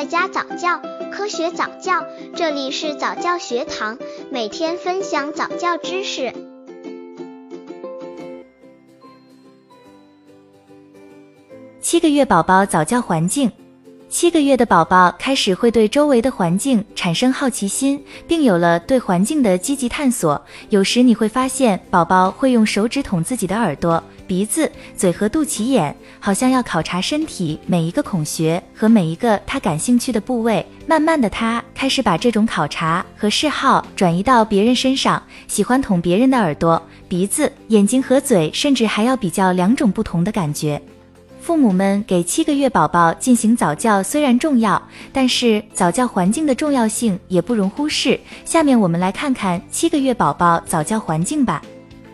在家早教，科学早教，这里是早教学堂，每天分享早教知识。七个月宝宝早教环境。七个月的宝宝开始会对周围的环境产生好奇心，并有了对环境的积极探索。有时你会发现，宝宝会用手指捅自己的耳朵、鼻子、嘴和肚脐眼，好像要考察身体每一个孔穴和每一个他感兴趣的部位。慢慢的，他开始把这种考察和嗜好转移到别人身上，喜欢捅别人的耳朵、鼻子、眼睛和嘴，甚至还要比较两种不同的感觉。父母们给七个月宝宝进行早教虽然重要，但是早教环境的重要性也不容忽视。下面我们来看看七个月宝宝早教环境吧。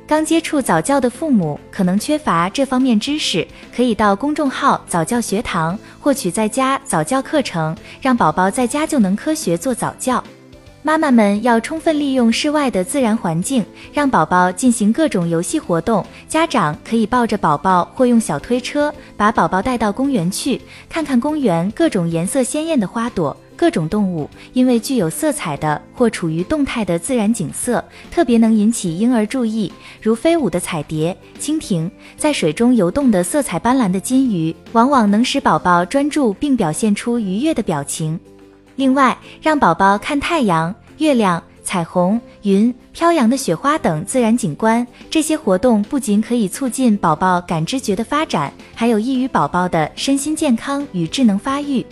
刚接触早教的父母可能缺乏这方面知识，可以到公众号早教学堂获取在家早教课程，让宝宝在家就能科学做早教。妈妈们要充分利用室外的自然环境，让宝宝进行各种游戏活动。家长可以抱着宝宝或用小推车把宝宝带到公园去，看看公园各种颜色鲜艳的花朵、各种动物。因为具有色彩的或处于动态的自然景色，特别能引起婴儿注意，如飞舞的彩蝶、蜻蜓，在水中游动的色彩斑斓的金鱼，往往能使宝宝专注并表现出愉悦的表情。另外，让宝宝看太阳、月亮、彩虹、云、飘扬的雪花等自然景观。这些活动不仅可以促进宝宝感知觉的发展，还有益于宝宝的身心健康与智能发育。